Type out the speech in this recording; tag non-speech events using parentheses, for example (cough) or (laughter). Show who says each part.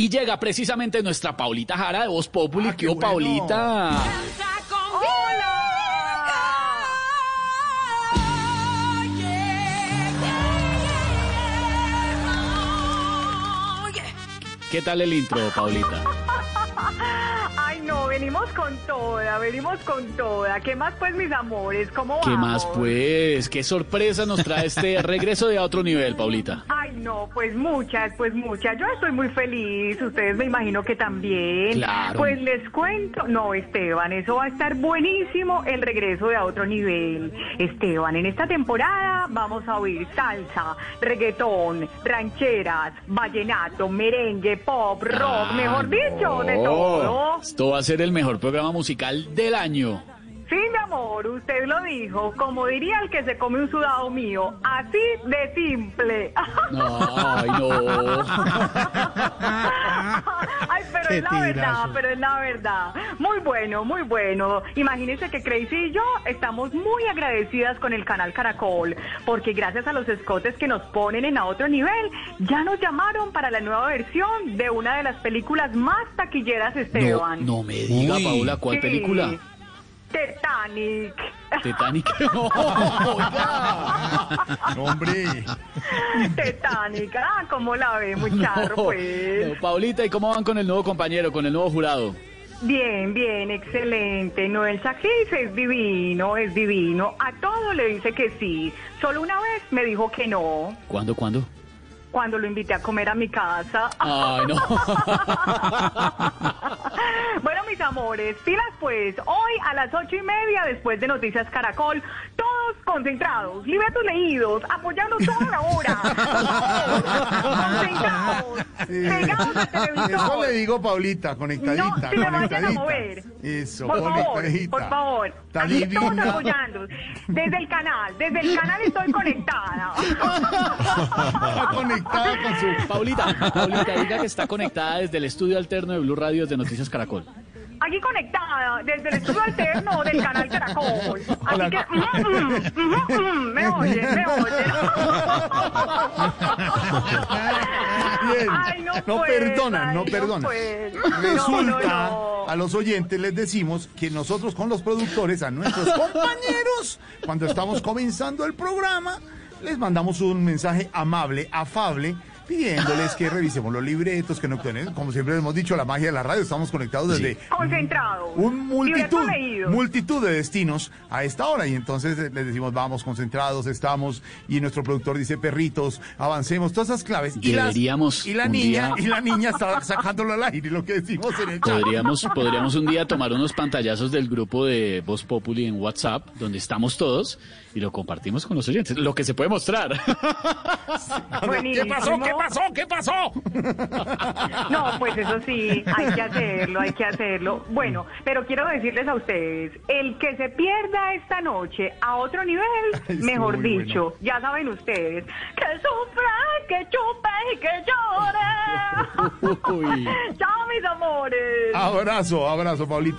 Speaker 1: Y llega precisamente nuestra Paulita Jara de Voz Populi.
Speaker 2: Ah,
Speaker 1: ¿Qué
Speaker 2: bueno.
Speaker 1: Paulita? ¿Qué tal el intro, Paulita? (laughs)
Speaker 3: Ay, no, venimos con toda, venimos con toda. ¿Qué más, pues, mis amores? ¿Cómo
Speaker 1: ¿Qué
Speaker 3: vamos?
Speaker 1: más, pues? ¿Qué sorpresa nos trae este (laughs) regreso de a otro nivel, Paulita?
Speaker 3: Ay, no, pues muchas, pues muchas. Yo estoy muy feliz, ustedes me imagino que también.
Speaker 1: Claro.
Speaker 3: Pues les cuento, no, Esteban, eso va a estar buenísimo el regreso de a otro nivel. Esteban, en esta temporada vamos a oír salsa, reggaetón, rancheras, vallenato, merengue, pop, rock, mejor dicho, de todo.
Speaker 1: Esto va a ser el mejor programa musical del año.
Speaker 3: Sí, mi amor, usted lo dijo, como diría el que se come un sudado mío, así de simple.
Speaker 1: No, ay, no. (laughs)
Speaker 3: Ay, pero
Speaker 2: Qué
Speaker 3: es la verdad,
Speaker 2: tirazo.
Speaker 3: pero es la verdad. Muy bueno, muy bueno. Imagínense que Crazy y yo estamos muy agradecidas con el canal Caracol, porque gracias a los escotes que nos ponen en a otro nivel, ya nos llamaron para la nueva versión de una de las películas más taquilleras,
Speaker 1: No,
Speaker 3: Esteban.
Speaker 1: no me diga,
Speaker 2: Uy.
Speaker 1: Paula, ¿cuál
Speaker 3: Sí.
Speaker 1: película?
Speaker 3: Titanic.
Speaker 1: Titanic. (laughs) (laughs) No, oiga.
Speaker 2: Hombre,
Speaker 3: Titanic, ah, ¿cómo la ve, muchacho, pues?
Speaker 1: No, Paulita, ¿y cómo van con el nuevo compañero, con el nuevo jurado?
Speaker 3: Bien, bien, excelente. Noel Sacris es divino, es divino. A todo le dice que sí. Solo una vez me dijo que no,
Speaker 1: ¿Cuándo, cuándo?
Speaker 3: cuando lo invité a comer a mi casa.
Speaker 1: Ay, no. (laughs)
Speaker 3: amores, pilas pues. Hoy a las ocho y media, después de Noticias Caracol, todos concentrados, libretos leídos, apoyando toda la hora. concentrados, pegados al televisor.
Speaker 2: eso le digo, Paulita, conectadita,
Speaker 3: No, si me vayan a
Speaker 2: conectadita.
Speaker 3: mover.
Speaker 2: Eso,
Speaker 3: por favor, por favor.
Speaker 2: Está
Speaker 3: Aquí estamos
Speaker 2: divina.
Speaker 3: apoyando. Desde el canal, desde el canal estoy conectada.
Speaker 2: Está conectada con su...
Speaker 1: Paulita, Paulita, diga que está conectada desde el estudio alterno de Blue Radio de Noticias Caracol.
Speaker 3: Aquí conectada desde el estudio alterno del canal Caracol. (laughs) Así
Speaker 2: Hola.
Speaker 3: que, mm, mm, mm, mm, me oyen, me oyen.
Speaker 2: Bien.
Speaker 3: Ay, no,
Speaker 2: no
Speaker 3: pues,
Speaker 2: perdonan,
Speaker 3: ay,
Speaker 2: no
Speaker 3: no,
Speaker 2: perdonan.
Speaker 3: pues.
Speaker 2: Resulta,
Speaker 3: No, no, no.
Speaker 2: a los oyentes les decimos que nosotros con los productores, a nuestros (laughs) compañeros, cuando estamos comenzando el programa, les mandamos un mensaje amable, afable, pidiéndoles que revisemos los libretos, que no como siempre hemos dicho, la magia de la radio, estamos conectados desde
Speaker 3: Concentrado.
Speaker 2: un multitud, multitud de destinos a esta hora y entonces les decimos vamos concentrados, estamos y nuestro productor dice perritos, avancemos, todas esas claves y, las- y la niña
Speaker 1: día-
Speaker 2: y la niña está sacándolo al aire lo que decimos en el chat.
Speaker 1: Podríamos, podríamos un día tomar unos pantallazos del grupo de Voz Populi en WhatsApp, donde estamos todos, y lo compartimos con los oyentes. Lo que se puede mostrar. (laughs)
Speaker 2: Pasó? ¿Qué pasó? (laughs)
Speaker 3: No, pues eso sí, hay que hacerlo, hay que hacerlo. Bueno, pero quiero decirles a ustedes, el que se pierda esta noche a otro nivel, (laughs)
Speaker 2: Ay,
Speaker 3: mejor dicho, ya saben ustedes, que sufra, que chupe y que llore. (laughs)
Speaker 1: Uy.
Speaker 3: Chao, mis amores.
Speaker 2: Abrazo, abrazo, Paulita.